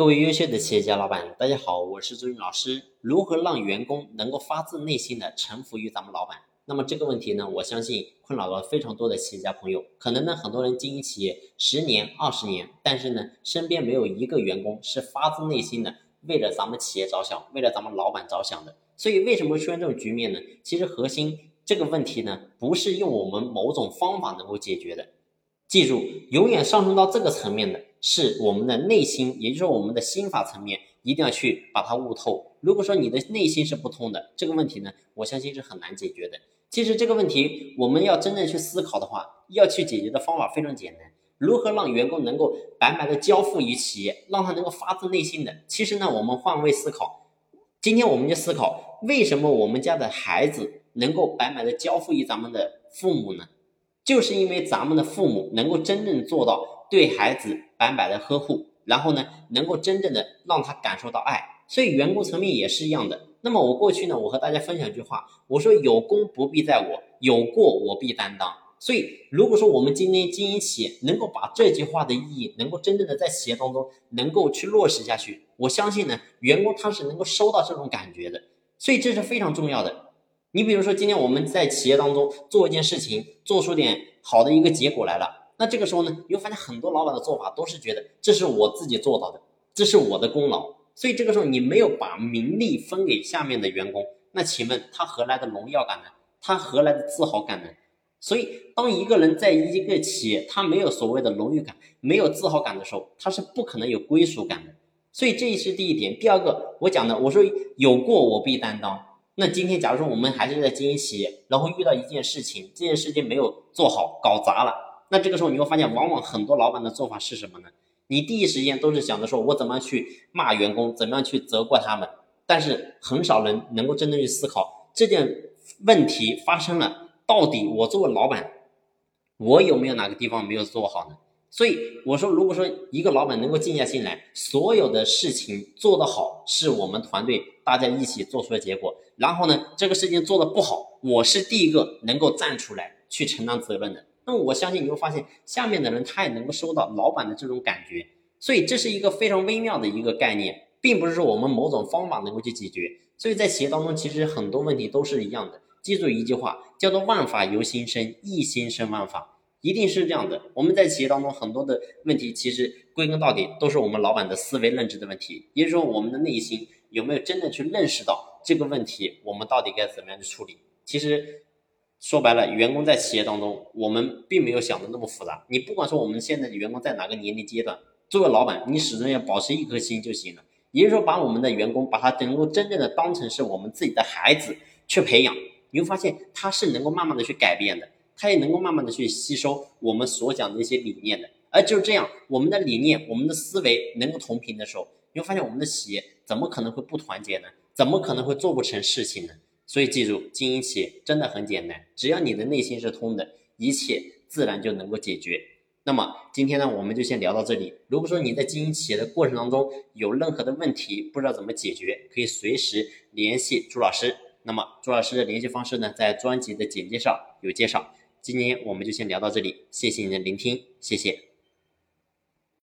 各位优秀的企业家老板，大家好，我是周云老师。如何让员工能够发自内心的臣服于咱们老板？那么这个问题呢，我相信困扰了非常多的企业家朋友。可能呢，很多人经营企业十年、二十年，但是呢，身边没有一个员工是发自内心的为了咱们企业着想，为了咱们老板着想的。所以为什么会出现这种局面呢？其实核心这个问题呢，不是用我们某种方法能够解决的。记住，永远上升到这个层面的是我们的内心，也就是说我们的心法层面，一定要去把它悟透。如果说你的内心是不通的，这个问题呢，我相信是很难解决的。其实这个问题，我们要真正去思考的话，要去解决的方法非常简单。如何让员工能够白白的交付于企业，让他能够发自内心的？其实呢，我们换位思考，今天我们就思考，为什么我们家的孩子能够白白的交付于咱们的父母呢？就是因为咱们的父母能够真正做到对孩子白白的呵护，然后呢，能够真正的让他感受到爱，所以员工层面也是一样的。那么我过去呢，我和大家分享一句话，我说有功不必在我，有过我必担当。所以如果说我们今天经营企业，能够把这句话的意义，能够真正的在企业当中能够去落实下去，我相信呢，员工他是能够收到这种感觉的。所以这是非常重要的。你比如说，今天我们在企业当中做一件事情，做出点好的一个结果来了，那这个时候呢，你会发现很多老板的做法都是觉得这是我自己做到的，这是我的功劳，所以这个时候你没有把名利分给下面的员工，那请问他何来的荣耀感呢？他何来的自豪感呢？所以，当一个人在一个企业，他没有所谓的荣誉感，没有自豪感的时候，他是不可能有归属感的。所以，这是第一点。第二个，我讲的，我说有过我必担当。那今天，假如说我们还是在经营企业，然后遇到一件事情，这件事情没有做好，搞砸了，那这个时候你会发现，往往很多老板的做法是什么呢？你第一时间都是想着说，我怎么样去骂员工，怎么样去责怪他们，但是很少人能够真正去思考这件问题发生了，到底我作为老板，我有没有哪个地方没有做好呢？所以我说，如果说一个老板能够静下心来，所有的事情做得好，是我们团队大家一起做出的结果。然后呢，这个事情做得不好，我是第一个能够站出来去承担责任的。那么我相信你会发现，下面的人他也能够收到老板的这种感觉。所以这是一个非常微妙的一个概念，并不是说我们某种方法能够去解决。所以在企业当中，其实很多问题都是一样的。记住一句话，叫做“万法由心生，一心生万法”。一定是这样的。我们在企业当中很多的问题，其实归根到底都是我们老板的思维认知的问题。也就是说，我们的内心有没有真的去认识到这个问题，我们到底该怎么样去处理？其实说白了，员工在企业当中，我们并没有想的那么复杂。你不管说我们现在的员工在哪个年龄阶段，作为老板，你始终要保持一颗心就行了。也就是说，把我们的员工，把他能够真正的当成是我们自己的孩子去培养，你会发现他是能够慢慢的去改变的。他也能够慢慢的去吸收我们所讲的一些理念的，而就是这样，我们的理念、我们的思维能够同频的时候，你会发现我们的企业怎么可能会不团结呢？怎么可能会做不成事情呢？所以记住，经营企业真的很简单，只要你的内心是通的，一切自然就能够解决。那么今天呢，我们就先聊到这里。如果说你在经营企业的过程当中有任何的问题，不知道怎么解决，可以随时联系朱老师。那么朱老师的联系方式呢，在专辑的简介上有介绍。今天我们就先聊到这里，谢谢你的聆听，谢谢。